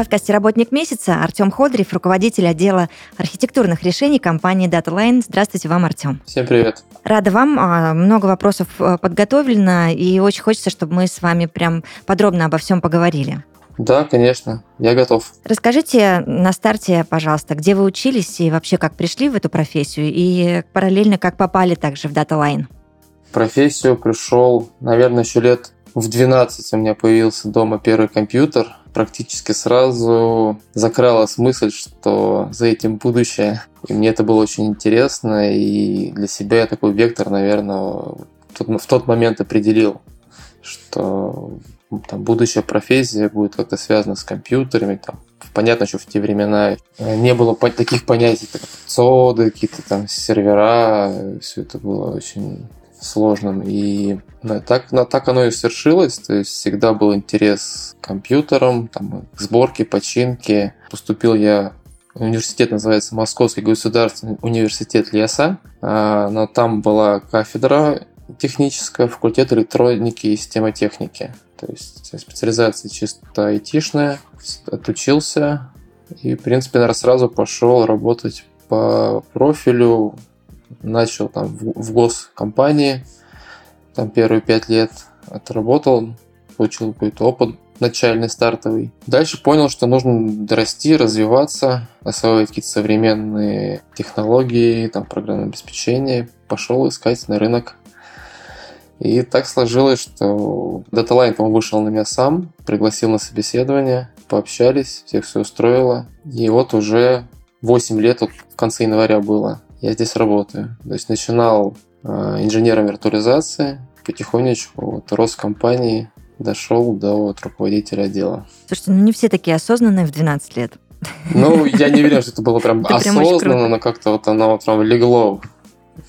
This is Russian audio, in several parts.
Подкасте «Работник месяца» Артем Ходорев, руководитель отдела архитектурных решений компании DataLine. Здравствуйте вам, Артем. Всем привет. Рада вам. А, Много вопросов э, подготовлено, и очень хочется, чтобы мы с вами прям подробно обо всем поговорили. Да, конечно, я готов. Расскажите на старте, пожалуйста, где вы учились и вообще как пришли в эту профессию, и параллельно как попали также в DataLine. Профессию пришел, наверное, еще лет в 12 у меня появился дома первый компьютер. Практически сразу закралась мысль, что за этим будущее. И мне это было очень интересно, и для себя я такой вектор, наверное, в тот, момент определил, что там, будущая профессия будет как-то связана с компьютерами. Там, понятно, что в те времена не было таких понятий, как цоды, какие-то там сервера. Все это было очень сложным. И так, ну, так оно и свершилось. То есть всегда был интерес к компьютерам, там, к сборке, починке. Поступил я Университет называется Московский государственный университет ЛЕСа, а, но там была кафедра техническая, факультет электроники и системотехники. То есть специализация чисто айтишная, отучился и, в принципе, наверное, сразу пошел работать по профилю, начал там в, в госкомпании, там первые пять лет отработал, получил какой-то опыт начальный, стартовый. Дальше понял, что нужно расти, развиваться, осваивать какие-то современные технологии, там, программное обеспечение. Пошел искать на рынок. И так сложилось, что DataLine, по-моему, вышел на меня сам, пригласил на собеседование, пообщались, всех все устроило. И вот уже 8 лет, вот в конце января было, я здесь работаю. То есть начинал э, инженером виртуализации, потихонечку вот, рос компании, дошел до вот, руководителя отдела. Слушайте, ну не все такие осознанные в 12 лет. Ну, я не верю, что это было прям Это прям осознанно, круто. но как-то вот оно вот прям легло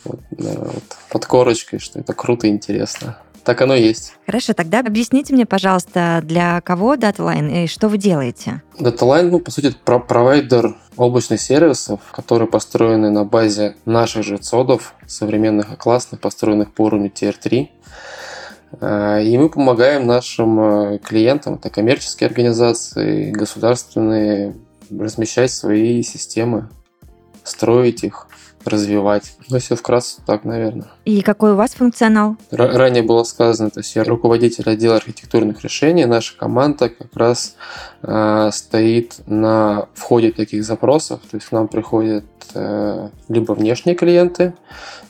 вот, наверное, вот под корочкой, что это круто и интересно. Так оно и есть. Хорошо, тогда объясните мне, пожалуйста, для кого DataLine и что вы делаете? DataLine, ну, по сути, про- провайдер облачных сервисов, которые построены на базе наших же цодов, современных и классных, построенных по уровню Tier 3. Э, И мы помогаем нашим э, клиентам, это коммерческие организации, государственные, размещать свои системы, строить их, развивать. Ну, если вкратце, так, наверное. И какой у вас функционал? Ра- Ранее было сказано, то есть я руководитель отдела архитектурных решений. Наша команда как раз э, стоит на входе таких запросов. То есть к нам приходят э, либо внешние клиенты,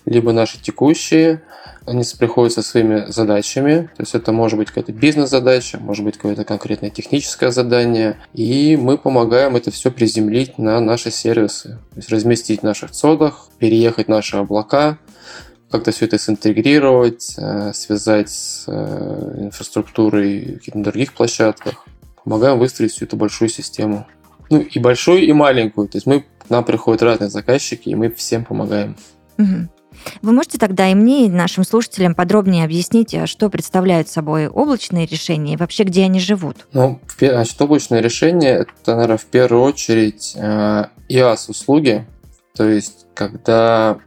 либо наши текущие. Они приходят со своими задачами. То есть это может быть какая-то бизнес-задача, может быть какое-то конкретное техническое задание. И мы помогаем это все приземлить на наши сервисы. То есть разместить в наших цодах, переехать наши облака, как-то все это синтегрировать, э, связать с э, инфраструктурой каких-то других площадках. Помогаем выстроить всю эту большую систему. Ну и большую, и маленькую. То есть мы, к нам приходят разные заказчики, и мы всем помогаем. Мгм. Вы можете тогда и мне, и нашим слушателям подробнее объяснить, а что представляют собой облачные решения и вообще где они живут? Ну, значит, облачное решение – это, наверное, в первую очередь э, IaaS-услуги. То есть, когда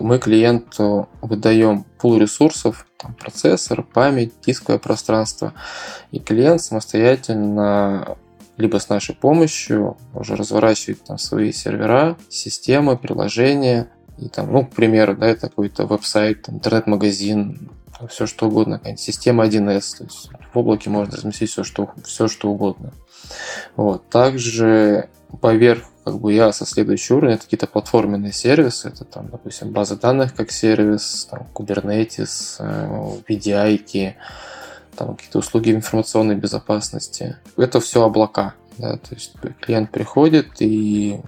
мы клиенту выдаем пул ресурсов, там, процессор, память, дисковое пространство, и клиент самостоятельно либо с нашей помощью уже разворачивает там свои сервера, системы, приложения, и там, ну, к примеру, да, это какой-то веб-сайт, интернет-магазин, все что угодно, какая-нибудь система 1С, то есть в облаке можно разместить все что, все, что угодно. Вот. Также поверх как бы я со следующий уровень, это какие-то платформенные сервисы, это там, допустим, база данных как сервис, там, Kubernetes, э, VDI, там какие-то услуги информационной безопасности. Это все облака. Да, то есть клиент приходит и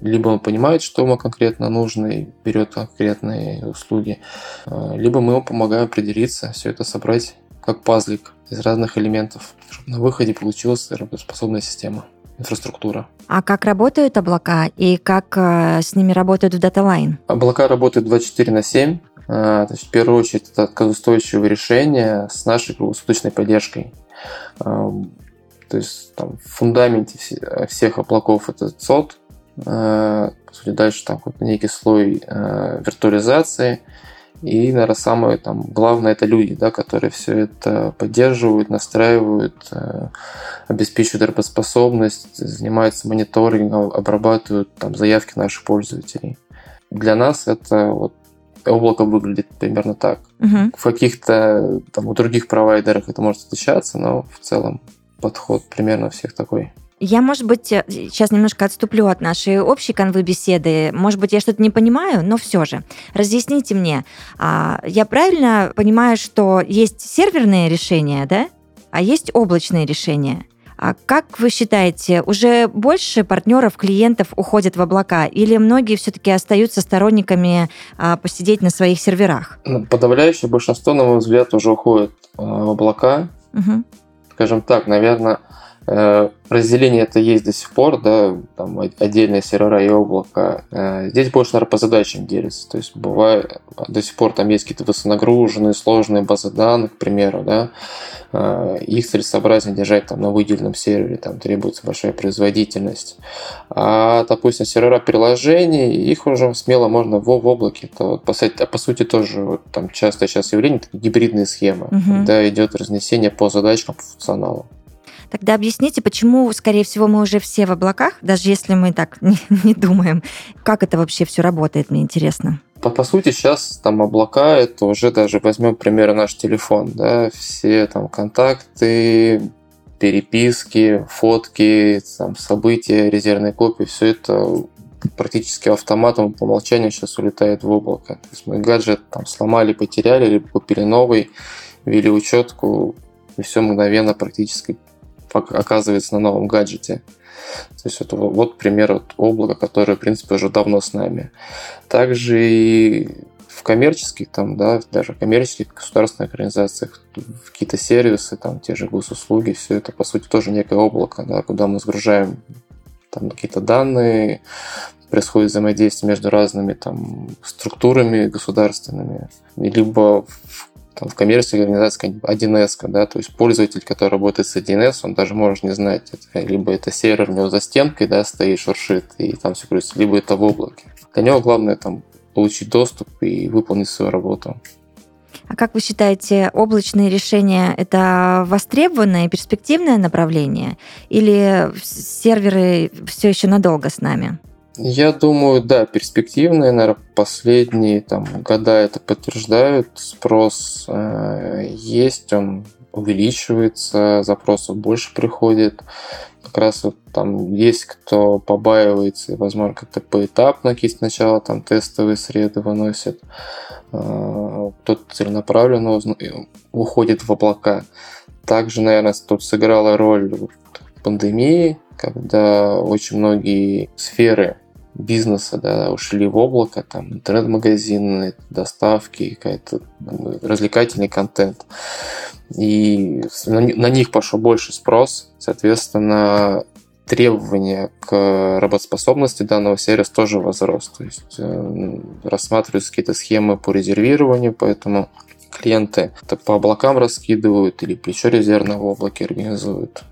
либо он понимает, что ему конкретно нужно и берет конкретные услуги, э, либо мы ему помогаем определиться, все это собрать как пазлик из разных элементов, чтобы на выходе получилась работоспособная система. инфраструктура. А как работают облака и как э, с ними работают в DataLine? Облака работают 24 на 7. А, то есть, в первую очередь, это отказоустойчивое решение с нашей круглосуточной поддержкой. То есть там, в фундаменте всех облаков это ЦОД, а, по сути, дальше там вот некий слой виртуализации, и, наверное, самое там, главное это люди, да, которые все это поддерживают, настраивают, э, обеспечивают работоспособность, занимаются мониторингом, обрабатывают там, заявки наших пользователей. Для нас это вот облако выглядит примерно так. Угу. В каких-то там у других провайдерах это может отличаться, но в целом подход примерно всех такой. Я, может быть, сейчас немножко отступлю от нашей общей конвы беседы. Может быть, я что-то не понимаю, но все же. Разъясните мне. А, я правильно понимаю, что есть серверные решения, да? А есть облачные решения? А как вы считаете, уже больше партнеров, клиентов уходят в облака, или многие все-таки остаются сторонниками а, посидеть на своих серверах? Ну, подавляющее большинство, на мой взгляд, уже уходит а, в облака. Угу. Скажем так, наверное, Э, разделение это есть до сих пор, да, там отдельные сервера и облако. Э, здесь больше, наверное, по задачам делится. То есть бывает, до сих пор там есть какие-то высонагруженные, сложные базы данных, к примеру, да. Э, их целесообразнее держать там на выделенном сервере, там требуется большая производительность. А, допустим, сервера приложений, их уже смело можно в, в облаке. Это вот, по, сути, по сути тоже вот, там часто сейчас явление, гибридные схемы, угу. когда идет разнесение по задачкам, по функционалу. Тогда объясните, почему, скорее всего, мы уже все в облаках, даже если мы так не, не думаем. Как это вообще все работает, мне интересно. По, по сути, сейчас там облака, это уже даже возьмем, к примеру, наш телефон, да, все там контакты, переписки, фотки, там, события, резервные копии, все это практически автоматом по умолчанию сейчас улетает в облако. То есть мы гаджет там сломали, потеряли, либо купили новый, ввели учетку, и все мгновенно практически оказывается на новом гаджете. То есть это вот пример вот облака, которое, в принципе, уже давно с нами. Также и в коммерческих, там, да, даже коммерческих государственных организациях какие-то сервисы, там, те же госуслуги, все это, по сути, тоже некое облако, да, куда мы сгружаем там какие-то данные, происходит взаимодействие между разными там структурами государственными, либо в там, в коммерческой организации 1С, да, то есть пользователь, который работает с 1С, он даже может не знать, это, либо это сервер у него за стенкой, да, стоит, шуршит, и там все крутится, либо это в облаке. Для него главное там получить доступ и выполнить свою работу. А как вы считаете, облачные решения – это востребованное перспективное направление? Или серверы все еще надолго с нами? Я думаю, да, перспективные, наверное, последние там, года это подтверждают. Спрос э, есть, он увеличивается, запросов больше приходит. Как раз вот там есть кто побаивается, возможно, как-то поэтапно какие сначала там тестовые среды выносят. Э, кто-то целенаправленно уходит в облака. Также, наверное, тут сыграла роль пандемии, когда очень многие сферы бизнеса, да, ушли в облако, там интернет-магазины, доставки, какой-то развлекательный контент. И на, них пошел больше спрос, соответственно, требования к работоспособности данного сервиса тоже возрос. То есть э, рассматриваются какие-то схемы по резервированию, поэтому клиенты это по облакам раскидывают или плечо резервное в облаке организуют.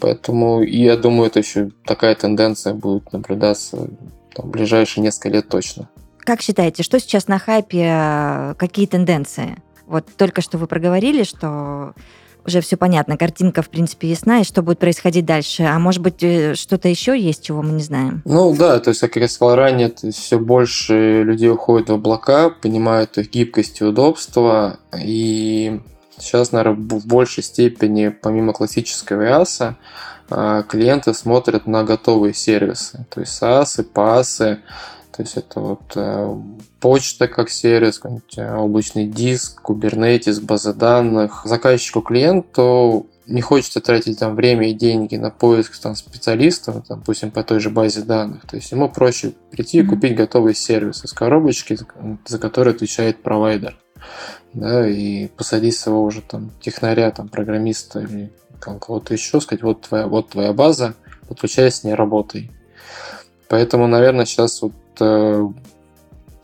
Поэтому я думаю, это еще такая тенденция будет наблюдаться там, в ближайшие несколько лет точно. Как считаете, что сейчас на хайпе, какие тенденции? Вот только что вы проговорили, что уже все понятно, картинка, в принципе, ясна, и что будет происходить дальше. А может быть, э, что-то еще есть, чего мы не знаем? Ну да, то есть, как я сказал ранее, все больше людей уходят в облака, понимают их гибкость и удобство, и Сейчас, наверное, в большей степени, помимо классического IaaS, клиенты смотрят на готовые сервисы, то есть SaaS, PaaS, то есть это вот э, почта как сервис, э, облачный диск, Kubernetes, база данных. Заказчику клиенту не хочется тратить там время и деньги на поиск там, специалистов, допустим, по той же базе данных. То есть ему проще прийти и купить готовый сервис из коробочки, за который отвечает провайдер да, и посадить своего уже там технаря, там, программиста или кого-то еще, сказать, вот твоя, вот твоя база, подключаясь с ней работой. Поэтому, наверное, сейчас вот, э,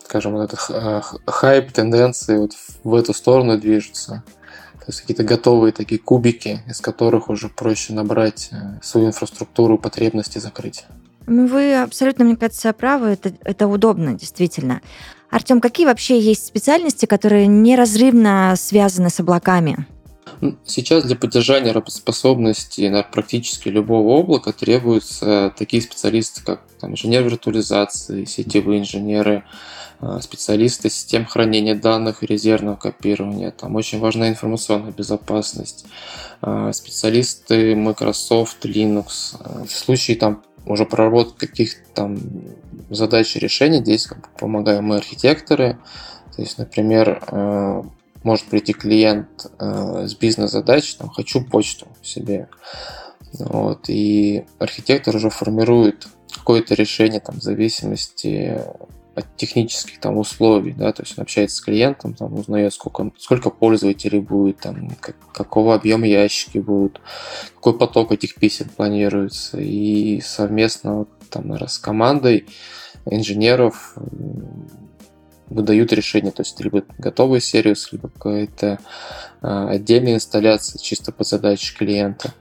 скажем, вот этот э, хайп, тенденции вот в эту сторону движутся. То есть какие-то готовые такие кубики, из которых уже проще набрать э, свою инфраструктуру, потребности закрыть. Ну, вы абсолютно, мне кажется, правы. Это, это удобно, действительно. Артем, какие вообще есть специальности, которые неразрывно связаны с облаками? Сейчас для поддержания работоспособности практически любого облака требуются такие специалисты, как там, инженер виртуализации, сетевые инженеры, э, специалисты систем хранения данных и резервного копирования. Там очень важна информационная безопасность, э, специалисты Microsoft, Linux. Э, в случае там уже проработать каких-то там задач и решений, здесь как помогаем мы архитекторы. То есть, например, э, может прийти клиент э, с бизнес-задач, там, хочу почту себе. Вот, и архитектор уже формирует какое-то решение там, в зависимости от технических там условий, да, то есть он общается с клиентом, там узнает, сколько, сколько пользователей будет, там, как, какого объема ящики будут, какой поток этих писем планируется, и совместно там, наверное, с командой инженеров выдают решение, то есть либо готовый сервис, либо какая-то а, отдельная инсталляция чисто по задаче клиента.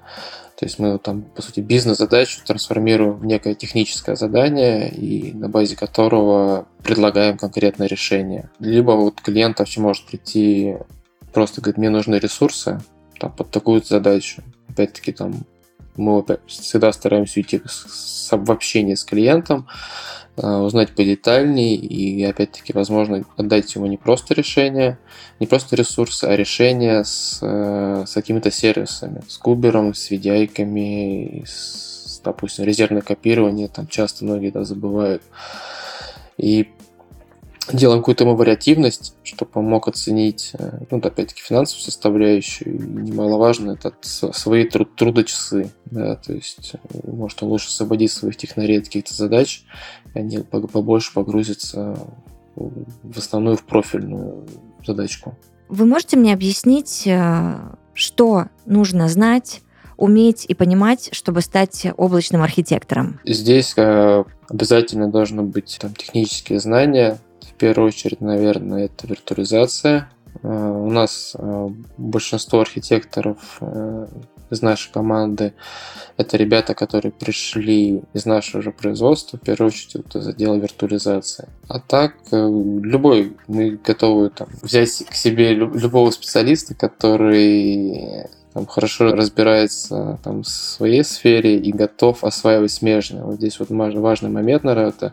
То есть мы там, по сути, бизнес-задачу трансформируем в некое техническое задание, и на базе которого предлагаем конкретное решение. Либо вот клиент вообще может прийти, просто говорит, мне нужны ресурсы там, под такую задачу. Опять-таки там мы всегда стараемся уйти в общение с клиентом, узнать подетальней и, опять-таки, возможно, отдать ему не просто решение, не просто ресурсы, а решение с, э, с какими-то сервисами, с кубером, с VDI-ками, с, допустим, резервное копирование, там часто многие да, забывают. И делаем какую-то ему вариативность, чтобы он мог оценить, э, ну, опять-таки, финансовую составляющую, и немаловажно, это свои труд трудочасы, да, то есть, э, может, он лучше освободить своих технарей от каких-то задач, и они побольше погрузятся в основную, в профильную задачку. Вы можете мне объяснить, э, что нужно знать, уметь и понимать, чтобы стать облачным архитектором? Здесь обязательно должны быть там, технические знания, первую очередь, наверное, это виртуализация. Э, у нас э, большинство архитекторов э, из нашей команды это ребята, которые пришли из нашего же производства, в первую очередь вот из отдела виртуализации. А так, любой, мы готовы там, взять к себе любого специалиста, который там, хорошо разбирается там, в своей сфере и готов осваивать смежные. Вот здесь вот важный момент, наверное, это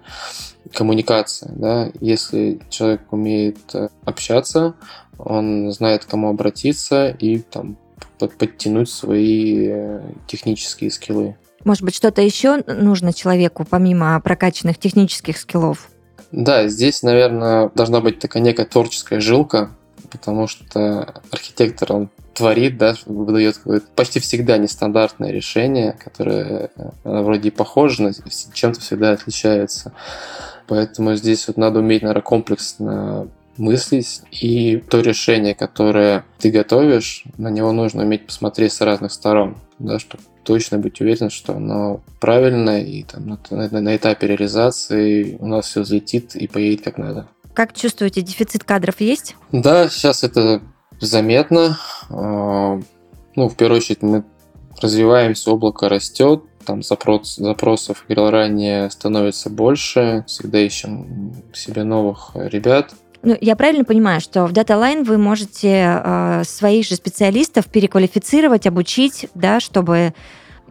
коммуникация. Да? Если человек умеет э, общаться, он знает, к кому обратиться и там, подтянуть свои э, технические скиллы. Может быть, что-то еще нужно человеку, помимо прокачанных технических скиллов? Да, здесь, наверное, должна быть такая некая творческая жилка, потому что архитектор, он творит, да, выдает почти всегда нестандартное решение, которое э, вроде похоже, но чем-то всегда отличается. Поэтому здесь вот надо уметь, наверное, комплексно мыслить, и то решение, которое ты готовишь, на него нужно уметь посмотреть с разных сторон, да, чтобы точно быть уверен, что оно правильное, и там, на, на, на этапе реализации у нас все взлетит и поедет как надо. Как чувствуете, дефицит кадров есть? Да, сейчас это заметно. А, ну, в первую очередь, мы развиваемся, облако растет, там запрос, запросов, как говорил ранее, становится больше, всегда ищем себе новых ребят. Ну, я правильно понимаю, что в DataLine вы можете э, своих же специалистов переквалифицировать, обучить, да, чтобы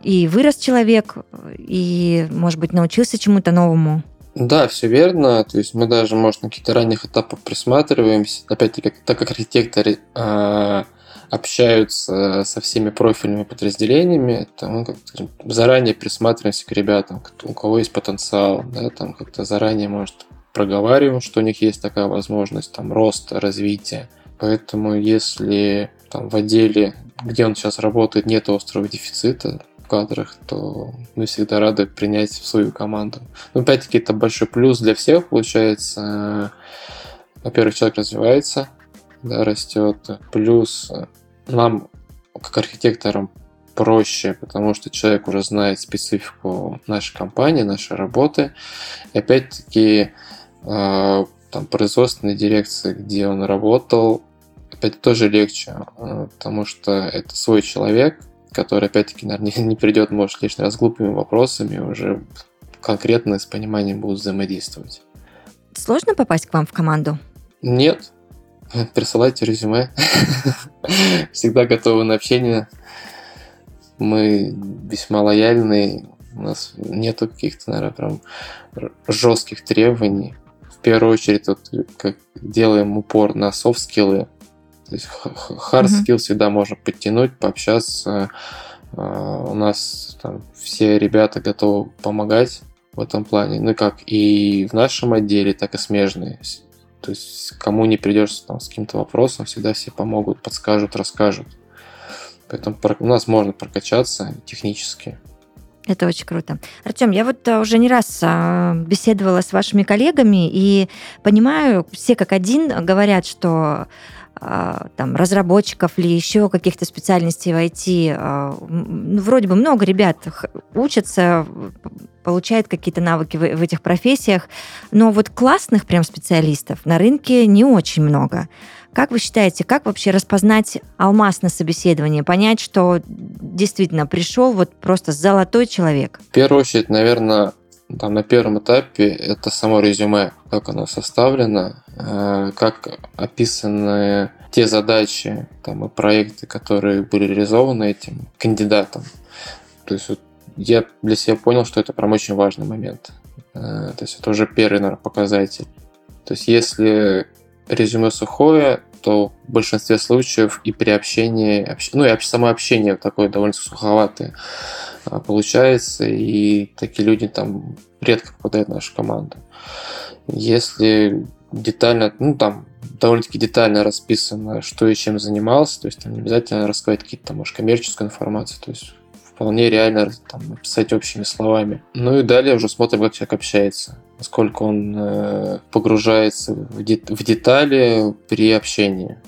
и вырос человек, и, может быть, научился чему-то новому? Да, все верно. То есть мы даже, может, на каких-то ранних этапах присматриваемся. Опять-таки, так как архитекторы э, общаются со всеми профильными подразделениями, то мы как скажем, заранее присматриваемся к ребятам, у кого есть потенциал, да, там как-то заранее, может, проговариваем, что у них есть такая возможность там роста, развития. Поэтому если там в отделе, где он сейчас работает, нет острого дефицита, в кадрах, то мы всегда рады принять в свою команду. Но опять-таки это большой плюс для всех получается. Во-первых, человек развивается, да, растет. Плюс нам, как архитекторам, проще, потому что человек уже знает специфику нашей компании, нашей работы. И опять-таки э, там производственной дирекции, где он работал, опять тоже легче, э, потому что это свой человек, который, опять-таки, наверное, не придет, может, лишний раз глупыми вопросами, уже конкретно с пониманием будут взаимодействовать. Сложно попасть к вам в команду? Нет. Присылайте резюме. Всегда готовы на общение. Мы весьма лояльны. У нас нету каких-то, наверное, прям жестких требований. В первую очередь, вот, как делаем упор на софт-скиллы. То есть hard skill всегда можно подтянуть, пообщаться. А, у нас там все ребята готовы помогать в этом плане. Ну как и в нашем отделе, так и смежные. То есть кому не придется там с каким-то вопросом, всегда все помогут, подскажут, расскажут. Поэтому у нас можно прокачаться технически. Это очень круто. Артем, я вот а, уже не раз а, беседовала с вашими коллегами и понимаю, все как один говорят, что там, разработчиков или еще каких-то специальностей в IT. А, ну, вроде бы много ребят учатся, получают какие-то навыки в этих профессиях, но вот классных прям специалистов на рынке не очень много. Как вы считаете, как вообще распознать алмаз на собеседовании, понять, что действительно пришел вот просто золотой человек? В первую очередь, наверное, там на первом этапе это само резюме, как оно составлено, э, как описаны те задачи там, и проекты, которые были реализованы этим кандидатом. То есть вот я для себя понял, что это прям очень важный момент. Э, то есть это уже первый, наверное, показатель. То есть если резюме сухое, то в большинстве случаев и при общении, ну и само общение такое довольно суховатое получается, и такие люди там редко попадают в нашу команду. Если детально, ну там довольно-таки детально расписано, что и чем занимался, то есть там не обязательно рассказать какие-то, там, может, коммерческую информацию, то есть вполне реально там, написать общими словами. Ну и далее уже смотрим, как человек общается, насколько он э, погружается в, де- в детали при общении.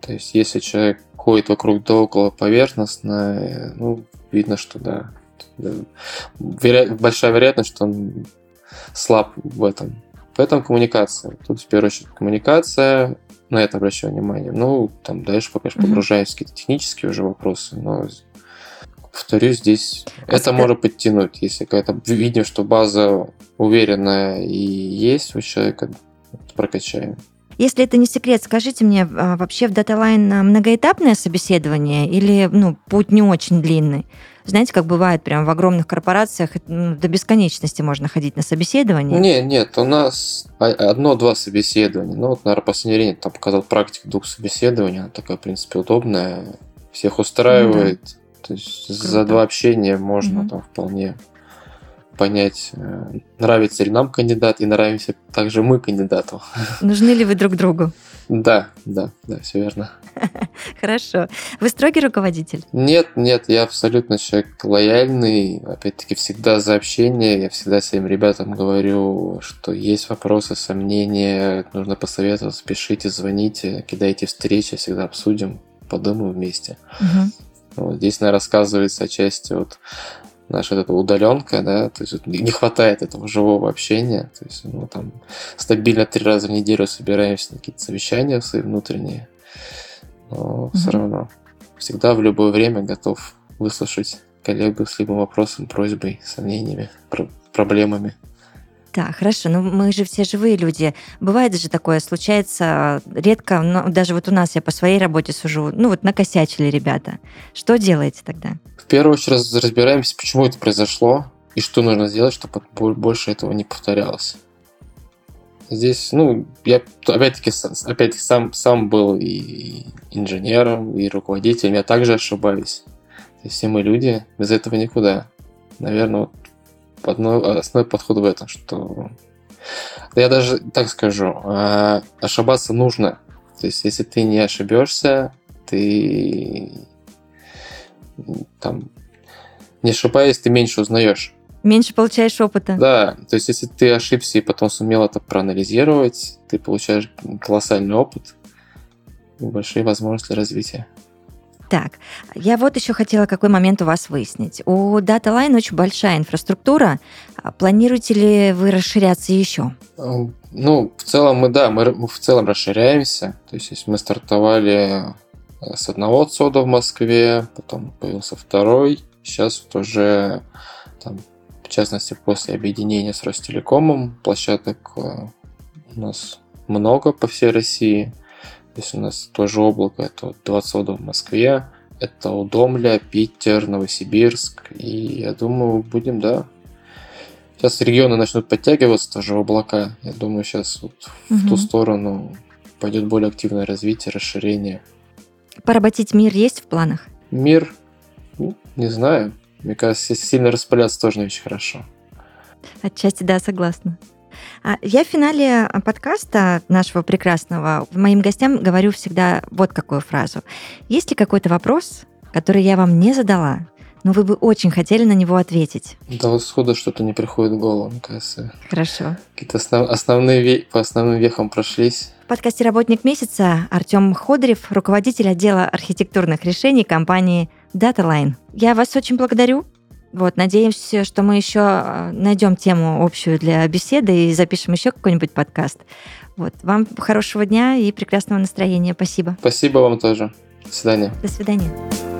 То есть если человек ходит вокруг да около поверхностно, э, ну, видно, что да, веро- большая вероятность, что он слаб в этом. Поэтому коммуникация. Тут в первую очередь коммуникация, на это обращаю внимание. Ну, там дальше пока что погружаюсь в какие-то технические уже вопросы, но повторюсь, здесь а это можно подтянуть. Если какая-то видим, что база уверенная и есть у человека, прокачаем. Если это не секрет, скажите мне, а, вообще в DataLine многоэтапное собеседование или ну, путь не очень длинный? Знаете, как бывает прям в огромных корпорациях, ну, до бесконечности можно ходить на собеседование? Нет, нет, у нас одно-два собеседования. Ну, вот, наверное, последнее время там показал практику двух собеседований. Она такая, в принципе, удобная. Всех устраивает. Ну, да то есть Круто. за два общения можно угу. там вполне понять, э, нравится ли нам кандидат и нравимся также мы кандидату. Нужны ли вы друг другу? Да, да, да, все верно. Хорошо. Вы строгий руководитель? Нет, нет, я абсолютно человек лояльный. Опять-таки, всегда за общение. Я всегда своим ребятам говорю, что есть вопросы, сомнения, нужно посоветоваться, пишите, звоните, кидайте встречи, всегда обсудим, подумаем вместе. Угу. Вот здесь, наверное, рассказывается отчасти вот наша вот эта удаленка, да, то есть не хватает этого живого общения, то есть ну, там стабильно три раза в неделю собираемся на какие-то совещания свои внутренние, но mm-hmm. все равно всегда в любое время готов выслушать коллегу с любым вопросом, просьбой, сомнениями, проблемами. Да, хорошо, но мы же все живые люди. Бывает же такое, случается редко, но даже вот у нас я по своей работе сужу, ну вот накосячили ребята. Что делаете тогда? В первую очередь разбираемся, почему это произошло и что нужно сделать, чтобы больше этого не повторялось. Здесь, ну, я опять-таки, опять сам, сам был и инженером, и руководителем, я также ошибаюсь. Все мы люди, без этого никуда. Наверное, вот основной подход в этом, что я даже так скажу, а, ошибаться нужно. То есть, если ты не ошибешься, ты там не ошибаясь, ты меньше узнаешь. Меньше получаешь опыта. Да, то есть если ты ошибся и потом сумел это проанализировать, ты получаешь колоссальный опыт и большие возможности развития. Так, я вот еще хотела какой момент у вас выяснить. У DataLine очень большая инфраструктура. А Планируете ли вы расширяться еще? Ну, в целом мы, да, мы в целом расширяемся. То есть, если мы стартовали э, с одного отсода в Москве, потом появился второй, сейчас вот уже там, в частности, после объединения с Ростелекомом площадок э, у нас много по всей России. Есть у нас тоже облако, это два отсода в Москве, это Удомля, Питер, Новосибирск. И я думаю, будем, да. Сейчас регионы начнут подтягиваться тоже в облака. Я думаю, сейчас вот угу. в ту сторону пойдет более активное развитие, расширение. Поработить мир есть в планах? Мир, ну, не знаю. Мне кажется, сильно распыляться тоже не очень хорошо. Отчасти, да, согласна. А я в финале подкаста нашего прекрасного моим гостям говорю всегда вот какую фразу. Есть ли какой-то вопрос, который я вам не задала, но вы бы очень хотели на него ответить? Да вот сходу что-то не приходит в голову, мне кажется. Хорошо. Какие-то основ... основные по основным вехам прошлись. В подкасте «Работник месяца» Артем Ходорев, руководитель отдела архитектурных решений компании DataLine. Я вас очень благодарю. Вот, надеемся, что мы еще э, найдем тему общую для беседы и запишем еще какой-нибудь подкаст. Вот, вам хорошего дня и прекрасного настроения. Спасибо. Спасибо вам тоже. До свидания. До свидания.